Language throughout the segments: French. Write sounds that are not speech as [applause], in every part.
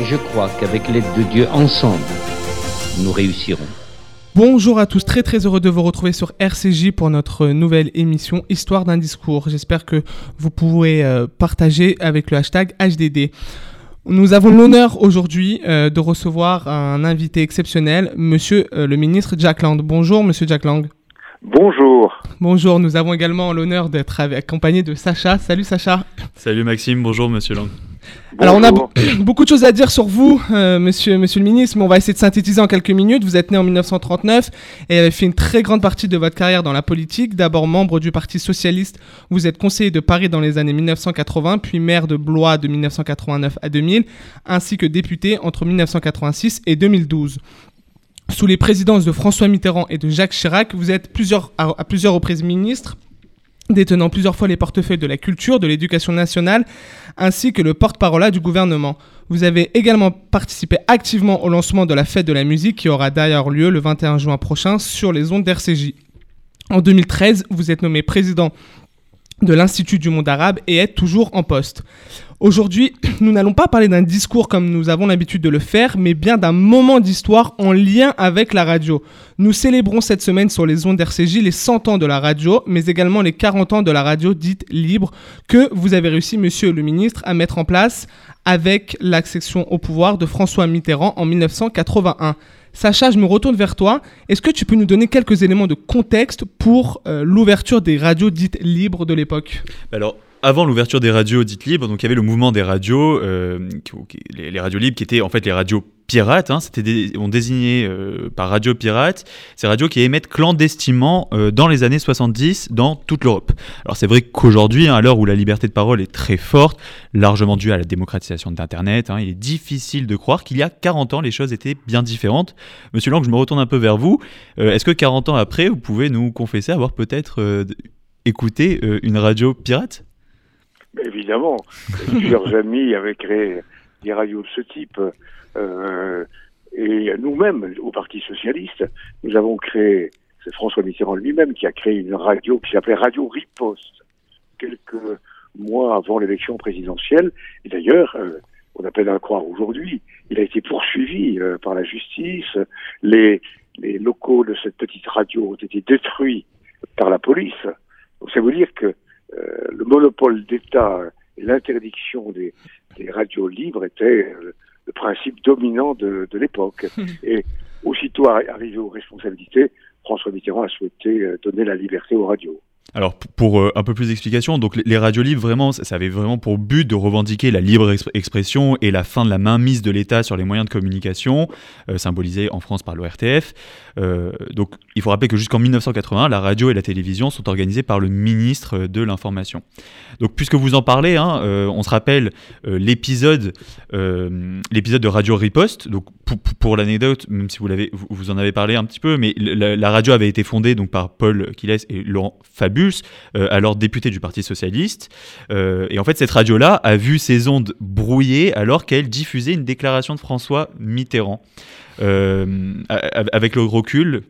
Et je crois qu'avec l'aide de Dieu, ensemble, nous réussirons. Bonjour à tous, très très heureux de vous retrouver sur RCJ pour notre nouvelle émission Histoire d'un discours. J'espère que vous pourrez euh, partager avec le hashtag HDD. Nous avons l'honneur aujourd'hui euh, de recevoir un invité exceptionnel, monsieur euh, le ministre Jack Lang. Bonjour monsieur Jack Lang. Bonjour. Bonjour, nous avons également l'honneur d'être accompagné de Sacha. Salut Sacha. Salut Maxime, bonjour Monsieur Lang. Alors on a beaucoup de choses à dire sur vous, euh, monsieur, monsieur le ministre, mais on va essayer de synthétiser en quelques minutes. Vous êtes né en 1939 et avez fait une très grande partie de votre carrière dans la politique. D'abord membre du Parti Socialiste, vous êtes conseiller de Paris dans les années 1980, puis maire de Blois de 1989 à 2000, ainsi que député entre 1986 et 2012. Sous les présidences de François Mitterrand et de Jacques Chirac, vous êtes plusieurs, à, à plusieurs reprises ministre, détenant plusieurs fois les portefeuilles de la culture, de l'éducation nationale, ainsi que le porte-parole du gouvernement. Vous avez également participé activement au lancement de la fête de la musique qui aura d'ailleurs lieu le 21 juin prochain sur les ondes d'RCJ. En 2013, vous êtes nommé président de l'Institut du monde arabe et êtes toujours en poste. Aujourd'hui, [clears throat] nous n'allons pas parler d'un discours comme nous avons l'habitude de le faire, mais bien d'un moment d'histoire en lien avec la radio. Nous célébrons cette semaine sur les ondes d'RCJ les 100 ans de la radio, mais également les 40 ans de la radio dite libre que vous avez réussi, monsieur le ministre, à mettre en place avec l'accession au pouvoir de François Mitterrand en 1981. Sacha, je me retourne vers toi. Est-ce que tu peux nous donner quelques éléments de contexte pour euh, l'ouverture des radios dites libres de l'époque? Alors, avant l'ouverture des radios dites libres, donc il y avait le mouvement des radios, euh, les radios libres qui étaient en fait les radios pirates. Hein, on désignait euh, par radio pirate ces radios qui émettent clandestinement euh, dans les années 70 dans toute l'Europe. Alors c'est vrai qu'aujourd'hui, hein, à l'heure où la liberté de parole est très forte, largement due à la démocratisation d'Internet, hein, il est difficile de croire qu'il y a 40 ans les choses étaient bien différentes. Monsieur Lang, je me retourne un peu vers vous. Euh, Est-ce que 40 ans après, vous pouvez nous confesser avoir peut-être écouté une radio pirate? Évidemment, plusieurs [laughs] amis avaient créé des radios de ce type. Euh, et nous-mêmes, au Parti Socialiste, nous avons créé, c'est François Mitterrand lui-même qui a créé une radio qui s'appelait Radio Riposte, quelques mois avant l'élection présidentielle. Et d'ailleurs, euh, on a peine à le croire aujourd'hui, il a été poursuivi euh, par la justice. Les, les locaux de cette petite radio ont été détruits par la police. Donc ça veut dire que euh, le monopole d'État et l'interdiction des, des radios libres étaient euh, le principe dominant de, de l'époque. [laughs] Et aussitôt arri- arrivé aux responsabilités, François Mitterrand a souhaité euh, donner la liberté aux radios. Alors pour euh, un peu plus d'explications, donc les, radios libres vraiment, ça avait vraiment pour but de revendiquer la libre exp- expression et la fin de la mainmise de l'État sur les moyens de communication, euh, symbolisée en France par l'ORTF. Euh, donc il faut rappeler que jusqu'en 1981, la radio et la télévision sont organisées par le ministre de l'Information. Donc puisque vous en parlez, hein, euh, on se rappelle l'épisode de Radio Riposte. Donc pour, l'anecdote, même si vous vous, vous en avez parlé un petit peu, mais la, la radio avait été fondée donc par Paul Quiles et Laurent Fabius, euh, alors député du Parti socialiste. Euh, et en fait, cette radio-là a vu ses ondes brouillées alors qu'elle diffusait une déclaration de François Mitterrand. Euh, avec le recul,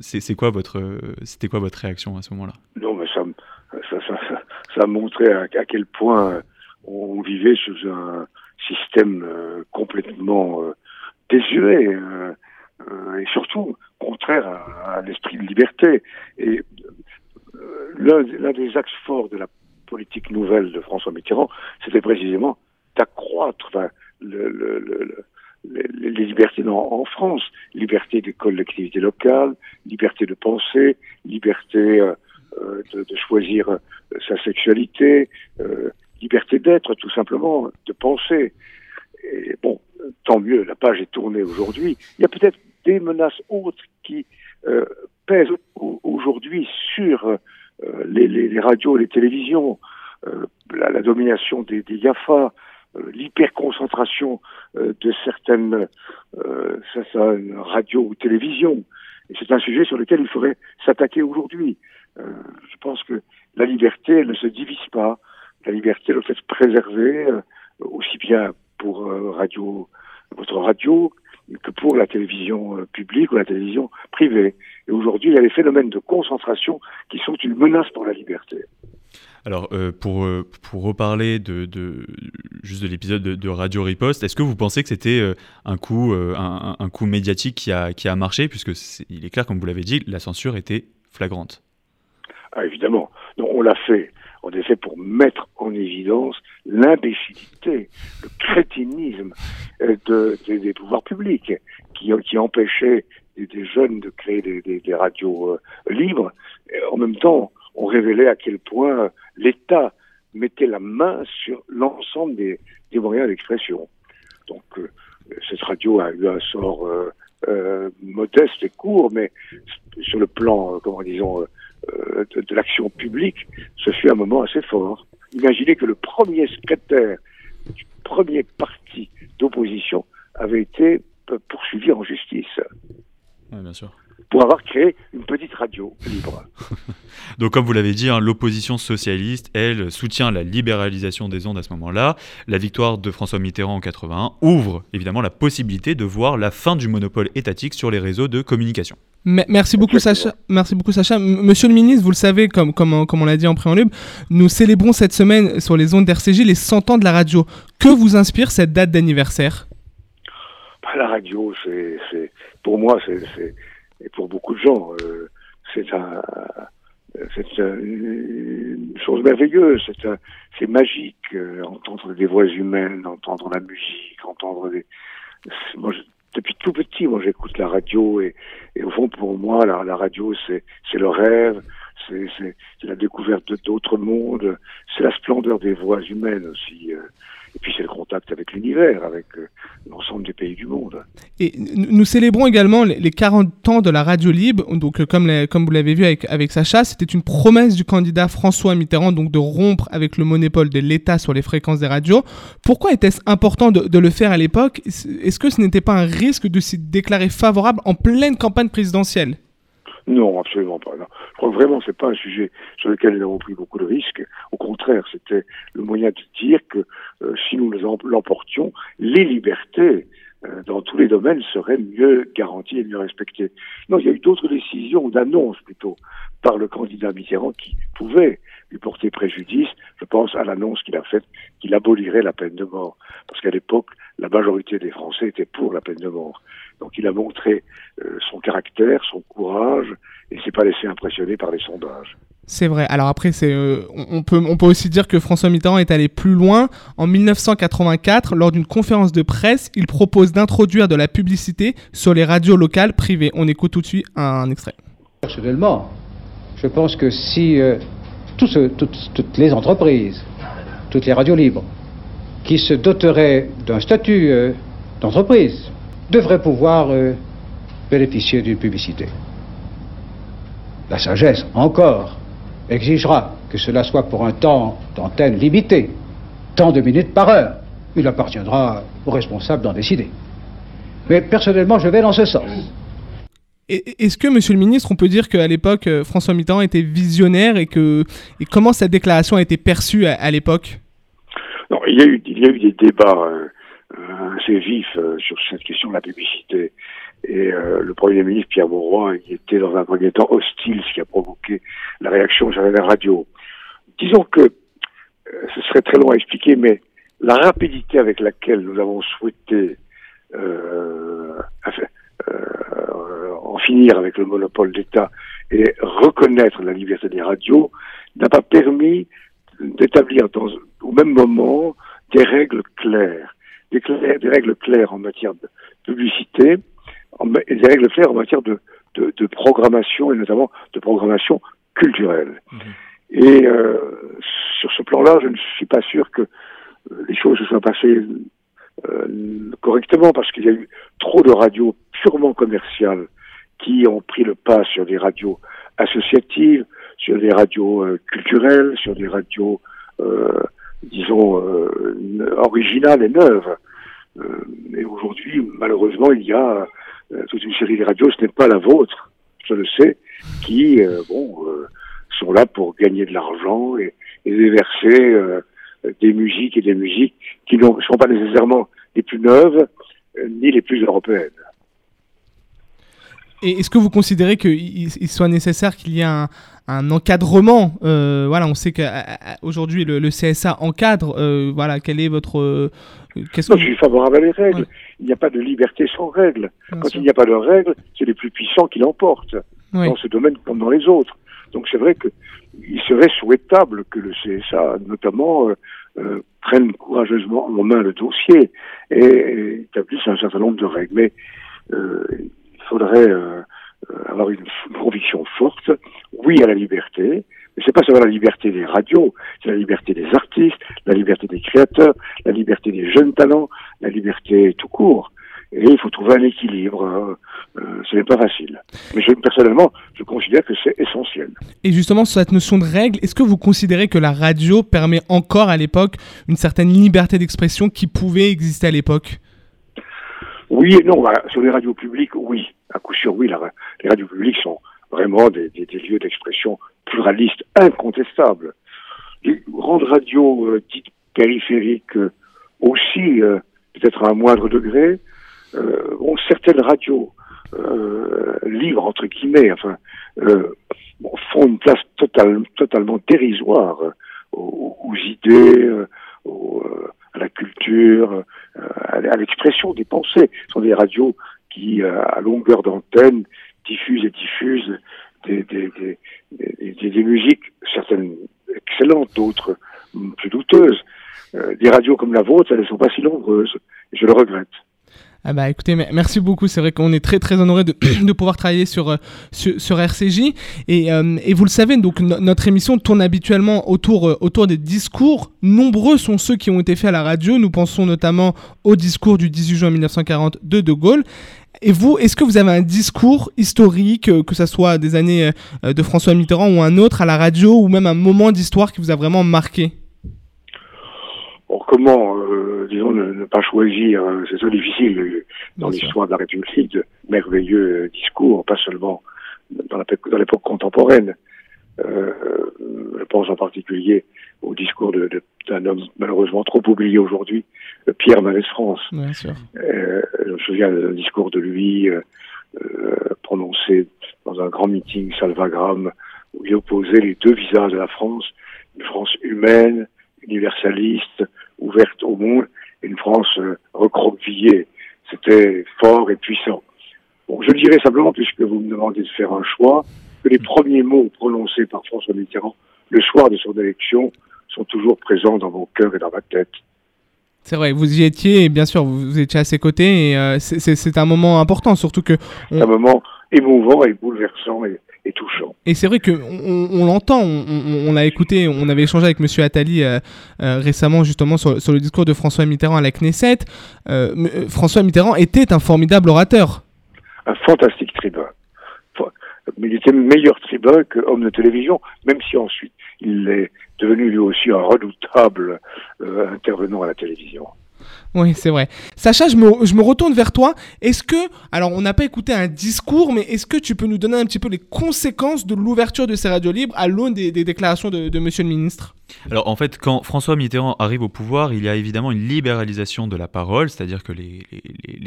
c'est quoi votre c'était quoi votre réaction à ce moment-là? Non, mais ça, ça, ça, montrait à, quel point on vivait sous un système complètement désuet et surtout contraire à, l'esprit de liberté. L'un des axes forts de la politique nouvelle de François Mitterrand, c'était précisément d'accroître les, libertés en France, liberté des collectivités locales, liberté de penser, liberté euh, euh, de, choisir euh, sa sexualité, liberté d'être tout simplement, de penser. Et bon, tant mieux, la page est tournée aujourd'hui. Il y a peut-être des menaces autres qui pèsent au- aujourd'hui sur les, les- les radios les télévisions, euh, la, domination des, des GAFA, euh, l'hyperconcentration euh, de certaines, euh, radios ou télévisions. C'est un sujet sur lequel il faudrait s'attaquer aujourd'hui. Euh, je pense que la liberté, ne se divise pas. La liberté doit être préservée euh, aussi bien pour euh, votre radio que pour la télévision euh, publique ou la télévision privée. Et aujourd'hui, il y a des phénomènes de concentration qui sont une menace pour la liberté. Alors, euh, pour, euh, pour reparler de, de, juste de l'épisode de, de Radio Riposte, est-ce que vous pensez que c'était un, coup, un, un coup médiatique qui a, qui a marché? Puisque est, il est clair, comme vous l'avez dit, la censure était flagrante. Ah, évidemment. Non, on l'a fait. L'a fait pour mettre en évidence l'imbécilité, le crétinisme euh, de, de- des pouvoirs publics qui, empêchaient des, jeunes de créer des, radios euh, libres. Et en même temps, on révélait à quel point l'État mettait la main sur l'ensemble des, moyens d'expression. Donc, euh, cette radio a eu un sort euh, euh, modeste et court, mais sur le plan, euh, comment disons, euh, de, l'action publique, ce fut un moment assez fort. Imaginez que le premier secrétaire du premier parti d'opposition avait été poursuivi en justice Oui, bien sûr. Pour avoir créé une petite radio libre. [laughs] Donc, comme vous l'avez dit, hein, l'opposition socialiste, elle, soutient la libéralisation des ondes à ce moment-là. La victoire de François Mitterrand en 81 ouvre évidemment la possibilité de voir la fin du monopole étatique sur les réseaux de communication. Me- Merci beaucoup. Sacha. Merci beaucoup, Sacha. Monsieur le ministre, vous le savez, comme, comme, on- comme on l'a dit en préambule, nous célébrons cette semaine sur les ondes d'RCJ les 100 ans de la radio. Que vous inspire cette date d'anniversaire? Bah, la radio, c'est, c'est, pour moi, c'est, c'est, et pour beaucoup de gens, euh, c'est un, c'est un- une chose merveilleuse, c'est un, c'est magique, euh, entendre des voix humaines, entendre la musique, entendre des, moi, je- depuis tout petit, moi, j'écoute la radio et, et au fond, pour moi, la, radio, c'est, c'est le rêve, c'est, c'est, la découverte d'autres mondes, c'est la splendeur des voix humaines aussi. euh, et puis c'est le contact avec l'univers, avec euh, l'ensemble des pays du monde. Et nous célébrons également les les 40 ans de la radio libre. Donc, euh, comme, comme vous l'avez vu avec, avec Sacha, c'était une promesse du candidat François Mitterrand donc de rompre avec le monopole de l'État sur les fréquences des radios. Pourquoi était-ce important de, de le faire à l'époque? Est-ce que ce n'était pas un risque de s'y déclarer favorable en pleine campagne présidentielle? Non, absolument pas. Je crois que vraiment c'est pas un sujet sur lequel nous avons pris beaucoup de risques. Au contraire, c'était le moyen de dire que euh, si nous l'emportions, les libertés dans tous les domaines seraient mieux garanties et mieux respectées. Non, il y a eu d'autres décisions, d'annonces plutôt, par le candidat Mitterrand qui pouvaient lui porter préjudice. Je pense à l'annonce qu'il a faite qu'il abolirait la peine de mort. Parce qu'à l'époque, la majorité des Français étaient pour la peine de mort. Donc il a montré euh, son caractère, son courage, et s'est pas laissé impressionner par les sondages. C'est vrai. Alors après, c'est, euh, on, peut, on peut aussi dire que François Mitterrand est allé plus loin. En 1984, lors d'une conférence de presse, il propose d'introduire de la publicité sur les radios locales privées. On écoute tout de suite un extrait. Personnellement, je pense que si euh, ceux- toutes, les entreprises, toutes les radios libres, qui se doteraient d'un statut euh, d'entreprise, devraient pouvoir bénéficier d'une publicité. La sagesse, encore, exigera que cela soit pour un temps d'antenne limité, tant de minutes par heure. Il appartiendra aux responsables d'en décider. Mais personnellement, je vais dans ce sens. Est-ce que, monsieur le ministre, on peut dire qu'à l'époque, euh, François Mitterrand était visionnaire et, que, et comment cette déclaration a été perçue à, à l'époque? Non, il y a eu, il y a eu des débats euh, euh, assez vifs euh, sur cette question de la publicité. Et euh, le Premier ministre Pierre Mauroy, il était dans un premier temps hostile, ce qui a provoqué la réaction sur la radio. Disons que euh, ce serait très long à expliquer, mais la rapidité avec laquelle nous avons souhaité euh, euh, en finir avec le monopole d'État et reconnaître la liberté des radios n'a pas permis d'établir au même moment des règles claires, des règles claires en matière de publicité des règles claires en matière de, de, de programmation et notamment de programmation culturelle. Et euh, sur ce plan-là, je ne suis pas sûr que euh, les choses se soient passées euh, correctement parce qu'il y a eu trop de radios purement commerciales qui ont pris le pas sur des radios associatives, sur des radios euh, culturelles, sur des radios euh, disons, originale et neuve. et aujourd'hui, malheureusement, il y a toute une série de radios, ce n'est pas la vôtre, je le sais, qui, bon, sont là pour gagner de l'argent et, et déverser des musiques et des musiques qui ne sont pas nécessairement les plus neuves ni les plus européennes. Et est-ce que vous considérez qu'il soit nécessaire qu'il y ait un, un encadrement euh, Voilà, on sait qu'aujourd'hui le, le, CSA encadre. Euh, voilà, quel est votre euh, qu'est-ce que je suis favorable à les règles. Il n'y a pas de liberté sans règles. Quand il n'y a pas de règles, c'est les plus puissants qui l'emportent dans ce domaine comme dans les autres. Donc c'est vrai qu'il serait souhaitable que le CSA, notamment, prenne courageusement en main le dossier et, établisse un certain nombre de règles. Mais faudrait euh, euh, avoir une, conviction forte, oui à la liberté, mais c'est pas seulement la liberté des radios, c'est la liberté des artistes, la liberté des créateurs, la liberté des jeunes talents, la liberté tout court. Et il faut trouver un équilibre. Euh, ce n'est pas facile. Mais je, personnellement, je considère que c'est essentiel. Et justement, sur cette notion de règle, est-ce que vous considérez que la radio permet encore à l'époque une certaine liberté d'expression qui pouvait exister à l'époque? Oui et non. Sur les radios publiques, oui. À coup sûr, oui. les radios publiques sont vraiment des, lieux d'expression pluralistes incontestables. Les grandes radios euh, dites périphériques euh, aussi, euh, peut-être à un moindre degré, ont certaines radios libres, entre guillemets, enfin, font une place totalement dérisoire aux, idées, à la culture, à l'expression des pensées. Ce sont des radios qui, euh, à longueur d'antenne, diffusent et diffusent des, musiques, certaines excellentes, d'autres plus douteuses. Euh, des radios comme la vôtre, elles ne sont pas si nombreuses. Et je le regrette. Ah bah écoutez, merci beaucoup. C'est vrai qu'on est très très honoré de, [clears throat] pouvoir travailler sur, euh, sur, RCJ. Et, euh, et, vous le savez, donc notre émission tourne habituellement autour, autour des discours. Nombreux sont ceux qui ont été faits à la radio. Nous pensons notamment au discours du 18 juin 1940 de De Gaulle. Et vous, est-ce que vous avez un discours historique, que ce soit des années de François Mitterrand ou un autre à la radio, ou même un moment d'histoire qui vous a vraiment marqué? Comment, euh, disons, ne, pas choisir, hein, c'est très difficile euh, dans l'histoire de la République, de merveilleux discours, pas seulement dans l'époque contemporaine. Euh, je pense en particulier au discours d'un homme malheureusement trop oublié aujourd'hui, Pierre Mendès France. je me souviens d'un discours de lui prononcé dans un grand meeting salvagram où il opposait les deux visages de la France, une France humaine, universaliste, ouverte au monde, une France euh, recroquevillée. C'était fort et puissant. Bon, je dirais simplement, puisque vous me demandez de faire un choix, que les premiers mots prononcés par François Mitterrand le soir de son élection sont toujours présents dans mon cœur et dans ma tête. C'est vrai, vous y étiez, et bien sûr, vous étiez à ses côtés, et euh, c'est un moment important, surtout que... C'est un moment émouvant et bouleversant, et, et touchant. Et c'est vrai qu'on on, l'entend, on, l'a écouté, on avait échangé avec M. Attali euh, euh, récemment justement sur, le discours de François Mitterrand à la Knesset. Euh, François Mitterrand était un formidable orateur. Un fantastique tribun. Mais il était meilleur tribun que homme de télévision, même si ensuite il est devenu lui aussi un redoutable intervenant à la télévision. Oui, c'est vrai. Sacha, je me, je me, retourne vers toi. Est-ce que, alors on n'a pas écouté un discours, mais est-ce que tu peux nous donner un petit peu les conséquences de l'ouverture de ces radios libres à l'aune des, déclarations de Monsieur le Ministre? Alors en fait, quand François Mitterrand arrive au pouvoir, il y a évidemment une libéralisation de la parole, c'est-à-dire que les,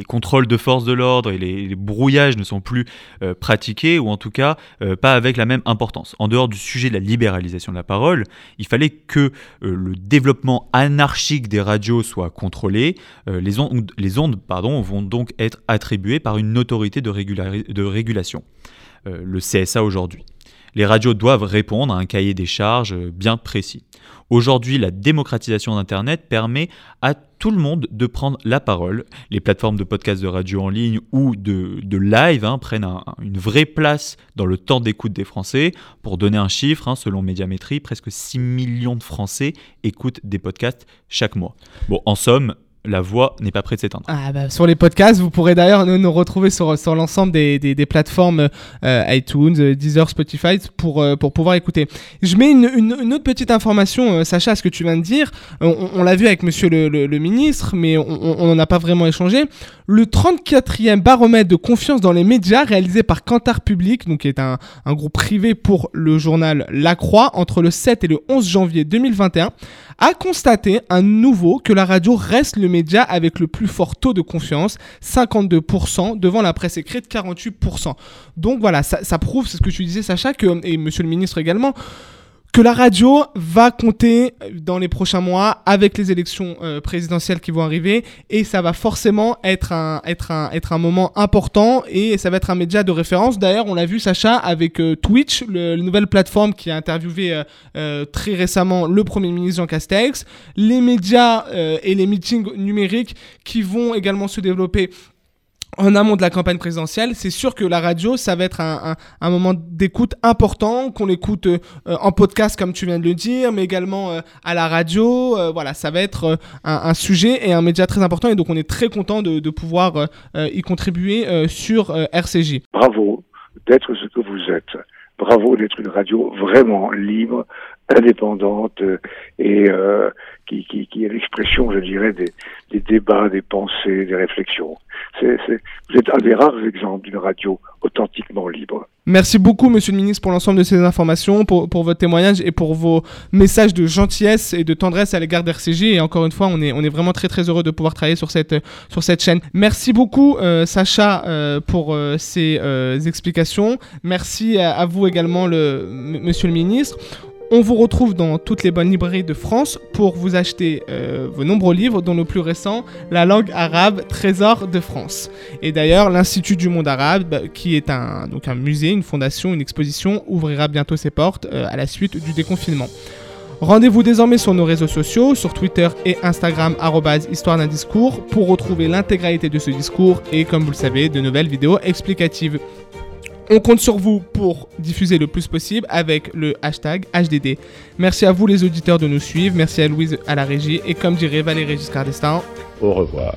contrôles de force de l'ordre et les, brouillages ne sont plus euh, pratiqués, ou en tout cas euh, pas avec la même importance. En dehors du sujet de la libéralisation de la parole, il fallait que euh, le développement anarchique des radios soit contrôlé. les, ondes, pardon, vont donc être attribuées par une autorité de régulation, le CSA aujourd'hui. Les radios doivent répondre à un cahier des charges bien précis. Aujourd'hui, la démocratisation d'Internet permet à tout le monde de prendre la parole. Les plateformes de podcasts de radio en ligne ou de, live hein, prennent une vraie place dans le temps d'écoute des Français. Pour donner un chiffre, hein, selon Médiamétrie, presque 6 millions de Français écoutent des podcasts chaque mois. Bon, en somme, la voix n'est pas près de s'éteindre. Ah bah, sur les podcasts, vous pourrez d'ailleurs nous, retrouver sur, sur l'ensemble des, des, plateformes euh, iTunes, euh, Deezer, Spotify pour, euh, pour pouvoir écouter. Je mets une, une, autre petite information, Sacha, à ce que tu viens de dire. On, l'a vu avec monsieur le, le, ministre, mais on n'en a pas vraiment échangé. Le 34e baromètre de confiance dans les médias réalisé par Kantar Public, donc qui est un, un groupe privé pour le journal La Croix, entre le 7 et le 11 janvier 2021, a constaté à nouveau que la radio reste le média avec le plus fort taux de confiance, 52%, devant la presse écrite, 48%. Donc voilà, ça, ça prouve, c'est ce que tu disais Sacha, que, et monsieur le ministre également, que la radio va compter dans les prochains mois avec les élections euh, présidentielles qui vont arriver et ça va forcément être un, être, un, être un moment important et ça va être un média de référence. D'ailleurs, on l'a vu Sacha avec euh, Twitch, le, la nouvelle plateforme qui a interviewé euh, euh, très récemment le Premier ministre Jean Castex, les médias euh, et les meetings numériques qui vont également se développer en amont de la campagne présidentielle, c'est sûr que la radio, ça va être un, moment d'écoute important, qu'on l'écoute euh, en podcast comme tu viens de le dire, mais également euh, à la radio. Euh, voilà, ça va être un, sujet et un média très important et donc on est très content de, pouvoir y contribuer sur RCJ. Bravo d'être ce que vous êtes. Bravo d'être une radio vraiment libre, indépendante et euh, qui, est l'expression, je dirais, des, débats, des pensées, des réflexions. C'est, vous êtes un des rares exemples d'une radio authentiquement libre. Merci beaucoup, Monsieur le Ministre, pour l'ensemble de ces informations, pour, votre témoignage et pour vos messages de gentillesse et de tendresse à l'égard d'RCJ. Et encore une fois, on est, vraiment très très heureux de pouvoir travailler sur cette, sur cette chaîne. Merci beaucoup, euh, Sacha, euh, pour euh, ces euh, explications. Merci à, à vous également, le, Monsieur le Ministre. On vous retrouve dans toutes les bonnes librairies de France pour vous acheter euh, vos nombreux livres, dont le plus récent, La langue arabe, Trésor de France. Et d'ailleurs, l'Institut du monde arabe, bah, qui est un, musée, une fondation, une exposition, ouvrira bientôt ses portes euh, à la suite du déconfinement. Rendez-vous désormais sur nos réseaux sociaux, sur Twitter et Instagram, histoire d'un discours, pour retrouver l'intégralité de ce discours et, comme vous le savez, de nouvelles vidéos explicatives. On compte sur vous pour diffuser le plus possible avec le hashtag HDD. Merci à vous les auditeurs de nous suivre, merci à Louise à la régie et comme dirait Valérie Giscard d'Estaing, au revoir.